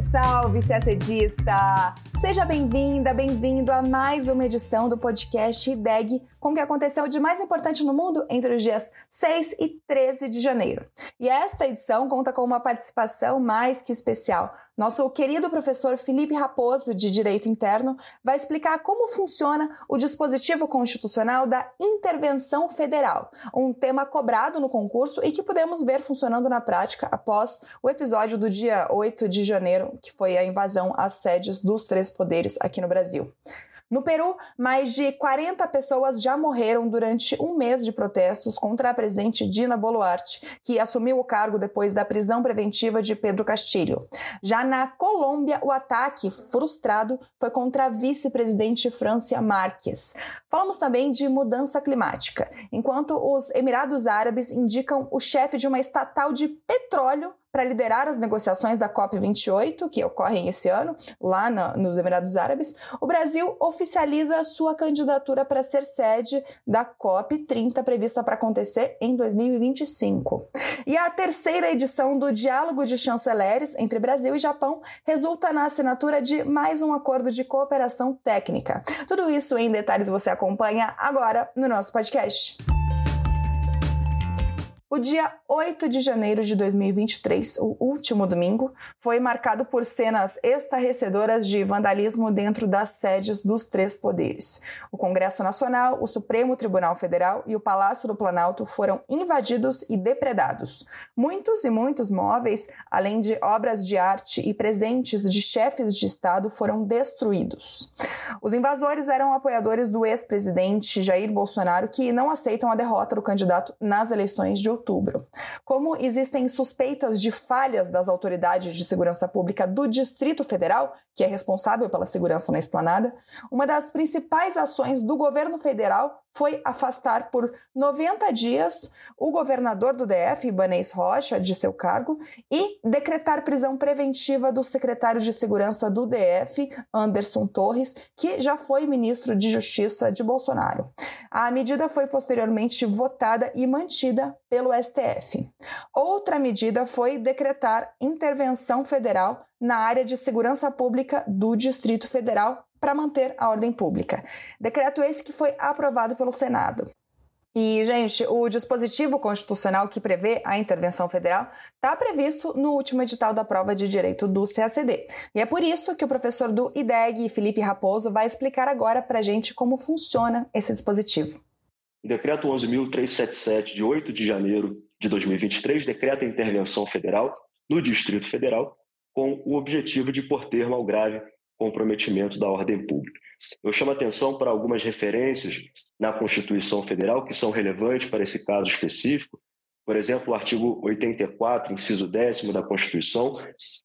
Salve, salve, CACDista! Seja bem-vinda, bem-vindo a mais uma edição do podcast IDEG com o que aconteceu de mais importante no mundo entre os dias 6 e 13 de janeiro. E esta edição conta com uma participação mais que especial. Nosso querido professor Felipe Raposo, de Direito Interno, vai explicar como funciona o dispositivo constitucional da intervenção federal, um tema cobrado no concurso e que podemos ver funcionando na prática após o episódio do dia 8 de janeiro, que foi a invasão às sedes dos três poderes aqui no Brasil. No Peru, mais de 40 pessoas já morreram durante um mês de protestos contra a presidente Dina Boluarte, que assumiu o cargo depois da prisão preventiva de Pedro Castilho. Já na Colômbia, o ataque frustrado foi contra a vice-presidente Francia Marques. Falamos também de mudança climática, enquanto os Emirados Árabes indicam o chefe de uma estatal de petróleo para liderar as negociações da COP28, que ocorrem esse ano, lá na, nos Emirados Árabes, o Brasil oficializa a sua candidatura para ser sede da COP30, prevista para acontecer em 2025. E a terceira edição do Diálogo de Chanceleres entre Brasil e Japão resulta na assinatura de mais um acordo de cooperação técnica. Tudo isso em detalhes você acompanha agora no nosso podcast. O dia 8 de janeiro de 2023, o último domingo, foi marcado por cenas estarrecedoras de vandalismo dentro das sedes dos três poderes. O Congresso Nacional, o Supremo Tribunal Federal e o Palácio do Planalto foram invadidos e depredados. Muitos e muitos móveis, além de obras de arte e presentes de chefes de Estado, foram destruídos. Os invasores eram apoiadores do ex-presidente Jair Bolsonaro, que não aceitam a derrota do candidato nas eleições de outubro. Como existem suspeitas de falhas das autoridades de segurança pública do Distrito Federal, que é responsável pela segurança na esplanada, uma das principais ações do governo federal foi afastar por 90 dias o governador do DF, Ibanez Rocha, de seu cargo e decretar prisão preventiva do secretário de Segurança do DF, Anderson Torres, que já foi ministro de Justiça de Bolsonaro. A medida foi posteriormente votada e mantida pelo STF. Outra medida foi decretar intervenção federal na área de segurança pública do Distrito Federal para manter a ordem pública. Decreto esse que foi aprovado pelo Senado. E, gente, o dispositivo constitucional que prevê a intervenção federal está previsto no último edital da prova de direito do CACD. E é por isso que o professor do IDEG, Felipe Raposo, vai explicar agora para a gente como funciona esse dispositivo. O decreto 11.377, de 8 de janeiro de 2023, decreta a intervenção federal no Distrito Federal com o objetivo de pôr termo ao grave comprometimento da ordem pública. Eu chamo atenção para algumas referências na Constituição Federal que são relevantes para esse caso específico. Por exemplo, o artigo 84, inciso 10 da Constituição,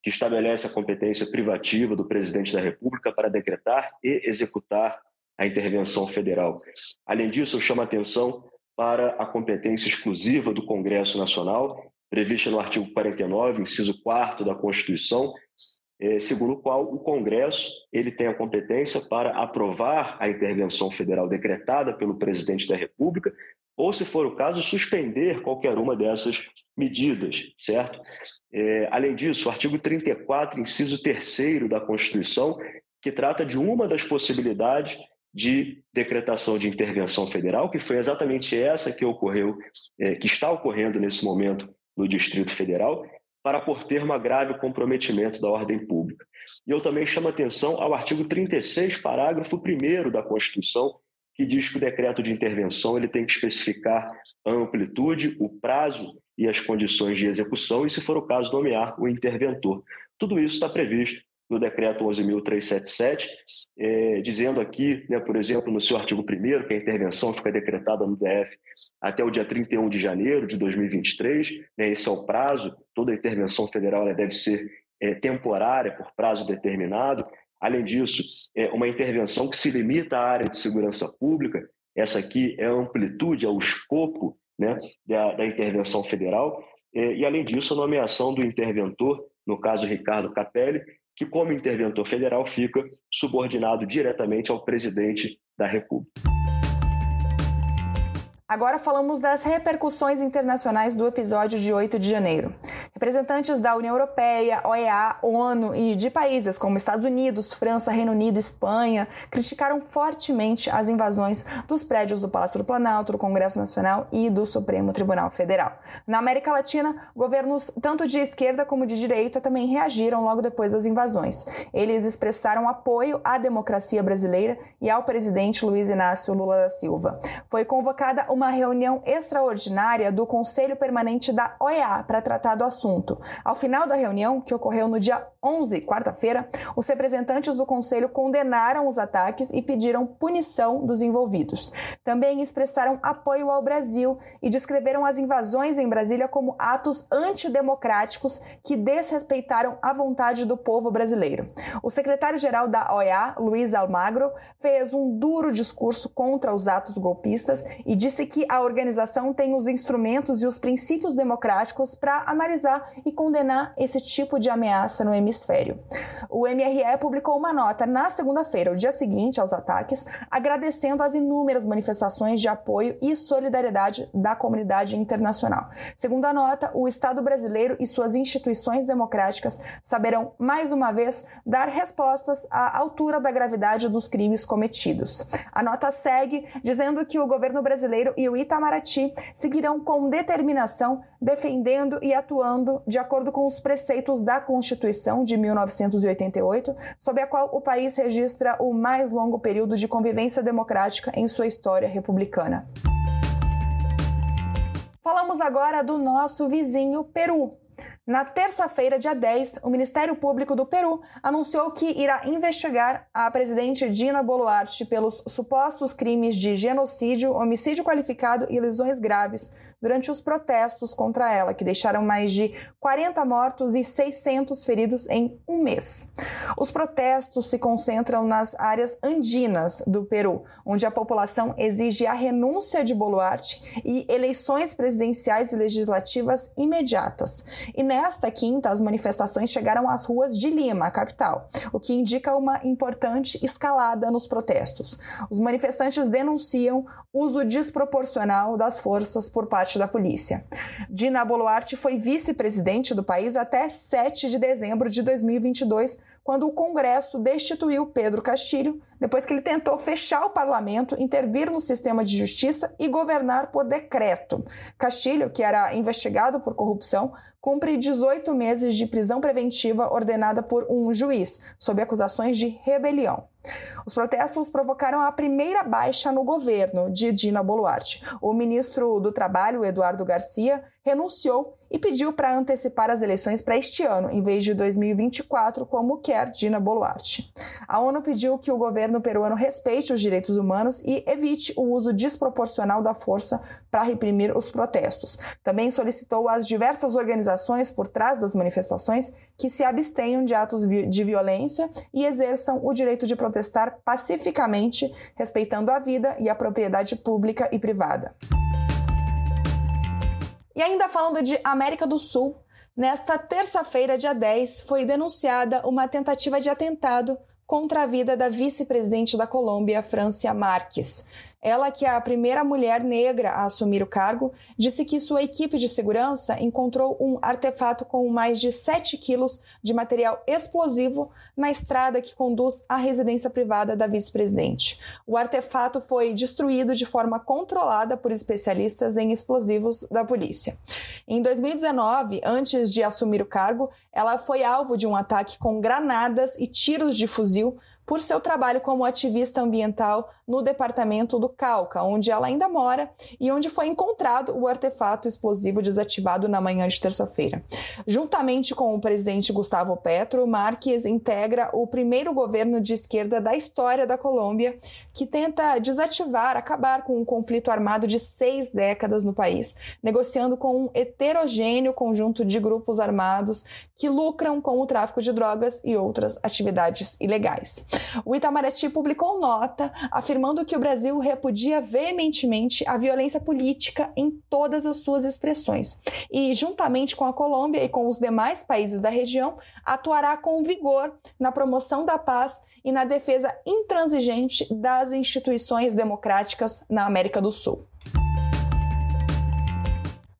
que estabelece a competência privativa do presidente da República para decretar e executar a intervenção federal. Além disso, eu chamo atenção para a competência exclusiva do Congresso Nacional, prevista no artigo 49, inciso 4 da Constituição, segundo o qual o Congresso ele tem a competência para aprovar a intervenção federal decretada pelo presidente da República, ou, se for o caso, suspender qualquer uma dessas medidas, certo? É, além disso, o artigo 34, inciso 3 da Constituição, que trata de uma das possibilidades de decretação de intervenção federal, que foi exatamente essa que ocorreu, é, que está ocorrendo nesse momento no Distrito Federal, para por termo a grave comprometimento da ordem pública. E eu também chamo atenção ao artigo 36, parágrafo 1 da Constituição, que diz que o decreto de intervenção ele tem que especificar a amplitude, o prazo e as condições de execução e, se for o caso, nomear o interventor. Tudo isso está previsto no decreto 11.377, é, dizendo aqui, né, por exemplo, no seu artigo 1 que a intervenção fica decretada no DF até o dia 31 de janeiro de 2023, né, esse é o prazo, toda intervenção federal deve ser é, temporária, por prazo determinado. Além disso, é uma intervenção que se limita à área de segurança pública, essa aqui é a amplitude, é o escopo né, da, da intervenção federal, é, e além disso, a nomeação do interventor, no caso Ricardo Capelli, que, como interventor federal, fica subordinado diretamente ao presidente da República. Agora falamos das repercussões internacionais do episódio de 8 de janeiro. Representantes da União Europeia, OEA, ONU e de países como Estados Unidos, França, Reino Unido, Espanha criticaram fortemente as invasões dos prédios do Palácio do Planalto, do Congresso Nacional e do Supremo Tribunal Federal. Na América Latina, governos tanto de esquerda como de direita também reagiram logo depois das invasões. Eles expressaram apoio à democracia brasileira e ao presidente Luiz Inácio Lula da Silva. Foi convocada uma reunião extraordinária do Conselho Permanente da OEA para tratar do assunto. Ao final da reunião, que ocorreu no dia 11, quarta-feira, os representantes do Conselho condenaram os ataques e pediram punição dos envolvidos. Também expressaram apoio ao Brasil e descreveram as invasões em Brasília como atos antidemocráticos que desrespeitaram a vontade do povo brasileiro. O secretário-geral da OEA, Luiz Almagro, fez um duro discurso contra os atos golpistas e disse que a organização tem os instrumentos e os princípios democráticos para analisar e condenar esse tipo de ameaça no hemisfério. O MRE publicou uma nota na segunda-feira, o dia seguinte aos ataques, agradecendo as inúmeras manifestações de apoio e solidariedade da comunidade internacional. Segundo a nota, o Estado brasileiro e suas instituições democráticas saberão, mais uma vez, dar respostas à altura da gravidade dos crimes cometidos. A nota segue dizendo que o governo brasileiro e o Itamaraty seguirão com determinação defendendo e atuando de acordo com os preceitos da Constituição de 1988, sob a qual o país registra o mais longo período de convivência democrática em sua história republicana. Falamos agora do nosso vizinho Peru. Na terça-feira, dia 10, o Ministério Público do Peru anunciou que irá investigar a presidente Dina Boluarte pelos supostos crimes de genocídio, homicídio qualificado e lesões graves durante os protestos contra ela, que deixaram mais de 40 mortos e 600 feridos em um mês. Os protestos se concentram nas áreas andinas do Peru, onde a população exige a renúncia de Boluarte e eleições presidenciais e legislativas imediatas. E nesta quinta, as manifestações chegaram às ruas de Lima, a capital, o que indica uma importante escalada nos protestos. Os manifestantes denunciam uso desproporcional das forças por parte da polícia. Dina Boluarte foi vice-presidente do país até 7 de dezembro de 2022, quando o Congresso destituiu Pedro Castilho, depois que ele tentou fechar o parlamento, intervir no sistema de justiça e governar por decreto. Castilho, que era investigado por corrupção, cumpre 18 meses de prisão preventiva ordenada por um juiz, sob acusações de rebelião. Os protestos provocaram a primeira baixa no governo de Dina Boluarte. O ministro do Trabalho, Eduardo Garcia, renunciou e pediu para antecipar as eleições para este ano, em vez de 2024, como quer Dina Boluarte. A ONU pediu que o governo peruano respeite os direitos humanos e evite o uso desproporcional da força para reprimir os protestos. Também solicitou às diversas organizações por trás das manifestações que se abstenham de atos de violência e exerçam o direito de protestar pacificamente, respeitando a vida e a propriedade pública e privada. E ainda falando de América do Sul, nesta terça-feira, dia 10, foi denunciada uma tentativa de atentado contra a vida da vice-presidente da Colômbia, Francia Marques. Ela, que é a primeira mulher negra a assumir o cargo, disse que sua equipe de segurança encontrou um artefato com mais de 7 quilos de material explosivo na estrada que conduz à residência privada da vice-presidente. O artefato foi destruído de forma controlada por especialistas em explosivos da polícia. Em 2019, antes de assumir o cargo, ela foi alvo de um ataque com granadas e tiros de fuzil por seu trabalho como ativista ambiental no departamento do Cauca, onde ela ainda mora e onde foi encontrado o artefato explosivo desativado na manhã de terça-feira. Juntamente com o presidente Gustavo Petro, Marques integra o primeiro governo de esquerda da história da Colômbia que tenta desativar, acabar com um conflito armado de seis décadas no país, negociando com um heterogêneo conjunto de grupos armados que lucram com o tráfico de drogas e outras atividades ilegais. O Itamaraty publicou nota afirmando que o Brasil repudia veementemente a violência política em todas as suas expressões e, juntamente com a Colômbia e com os demais países da região, atuará com vigor na promoção da paz e na defesa intransigente das instituições democráticas na América do Sul.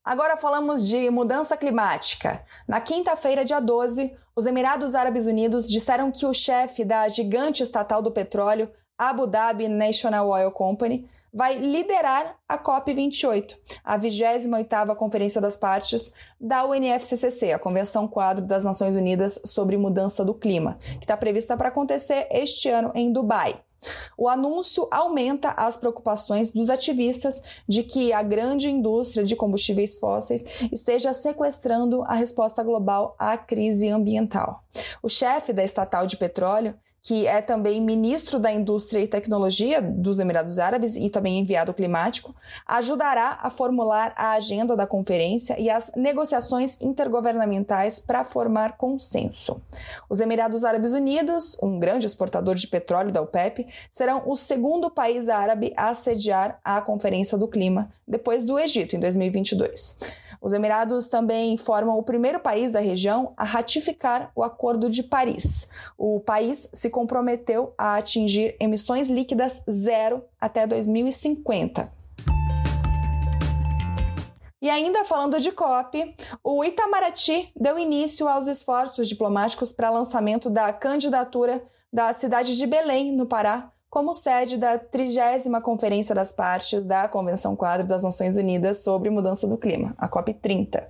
Agora falamos de mudança climática. Na quinta-feira, dia 12, os Emirados Árabes Unidos disseram que o chefe da gigante estatal do petróleo, Abu Dhabi National Oil Company, vai liderar a COP28, a 28ª Conferência das Partes da UNFCCC, a Convenção Quadro das Nações Unidas sobre Mudança do Clima, que está prevista para acontecer este ano em Dubai. O anúncio aumenta as preocupações dos ativistas de que a grande indústria de combustíveis fósseis esteja sequestrando a resposta global à crise ambiental. O chefe da estatal de petróleo que é também ministro da Indústria e Tecnologia dos Emirados Árabes e também enviado climático, ajudará a formular a agenda da conferência e as negociações intergovernamentais para formar consenso. Os Emirados Árabes Unidos, um grande exportador de petróleo da OPEP, serão o segundo país árabe a sediar a Conferência do Clima, depois do Egito, em 2022. Os Emirados também formam o primeiro país da região a ratificar o Acordo de Paris. O país se comprometeu a atingir emissões líquidas zero até 2050. E ainda falando de COP, o Itamaraty deu início aos esforços diplomáticos para lançamento da candidatura da cidade de Belém, no Pará, como sede da 30 Conferência das Partes da Convenção Quadro das Nações Unidas sobre Mudança do Clima, a COP30,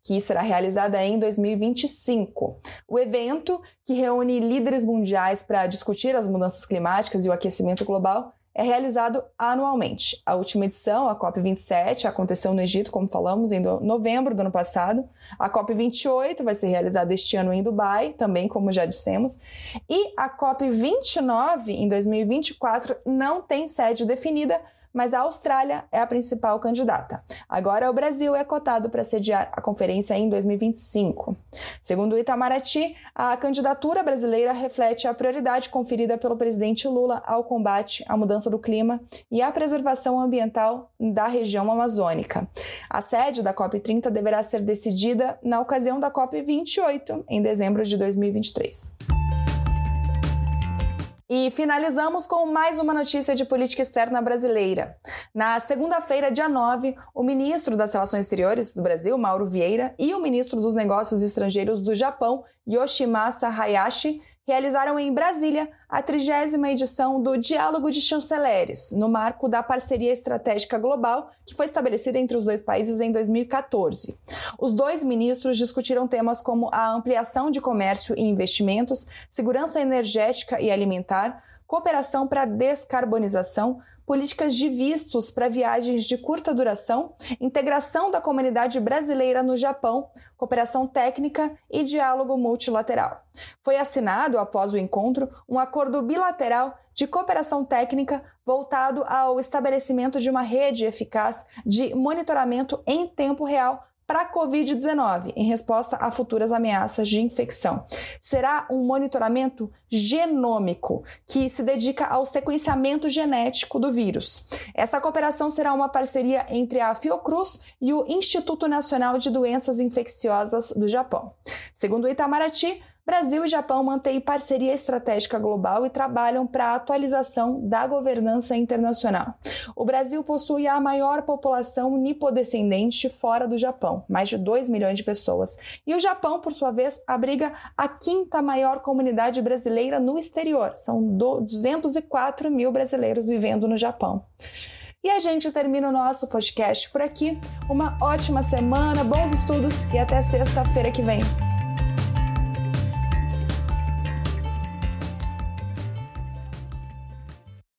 que será realizada em 2025. O evento, que reúne líderes mundiais para discutir as mudanças climáticas e o aquecimento global, é realizado anualmente. A última edição, a COP27, aconteceu no Egito, como falamos, em novembro do ano passado. A COP28 vai ser realizada este ano em Dubai, também, como já dissemos. E a COP29, em 2024, não tem sede definida, mas a Austrália é a principal candidata. Agora, o Brasil é cotado para sediar a conferência em 2025. Segundo o Itamaraty, a candidatura brasileira reflete a prioridade conferida pelo presidente Lula ao combate à mudança do clima e à preservação ambiental da região amazônica. A sede da COP30 deverá ser decidida na ocasião da COP28, em dezembro de 2023. E finalizamos com mais uma notícia de política externa brasileira. Na segunda-feira, dia 9, o ministro das Relações Exteriores do Brasil, Mauro Vieira, e o ministro dos Negócios Estrangeiros do Japão, Yoshimasa Hayashi, realizaram em Brasília a trigésima edição do Diálogo de Chanceleres, no marco da parceria estratégica global que foi estabelecida entre os dois países em 2014. Os dois ministros discutiram temas como a ampliação de comércio e investimentos, segurança energética e alimentar, cooperação para descarbonização, políticas de vistos para viagens de curta duração, integração da comunidade brasileira no Japão, cooperação técnica e diálogo multilateral. Foi assinado, após o encontro, um acordo bilateral de cooperação técnica voltado ao estabelecimento de uma rede eficaz de monitoramento em tempo real para a Covid-19, em resposta a futuras ameaças de infecção. Será um monitoramento genômico, que se dedica ao sequenciamento genético do vírus. Essa cooperação será uma parceria entre a Fiocruz e o Instituto Nacional de Doenças Infecciosas do Japão. Segundo o Itamaraty, Brasil e Japão mantêm parceria estratégica global e trabalham para a atualização da governança internacional. O Brasil possui a maior população nipodescendente fora do Japão, mais de 2 milhões de pessoas. E o Japão, por sua vez, abriga a quinta maior comunidade brasileira no exterior. São 204 mil brasileiros vivendo no Japão. E a gente termina o nosso podcast por aqui. Uma ótima semana, bons estudos e até sexta-feira que vem.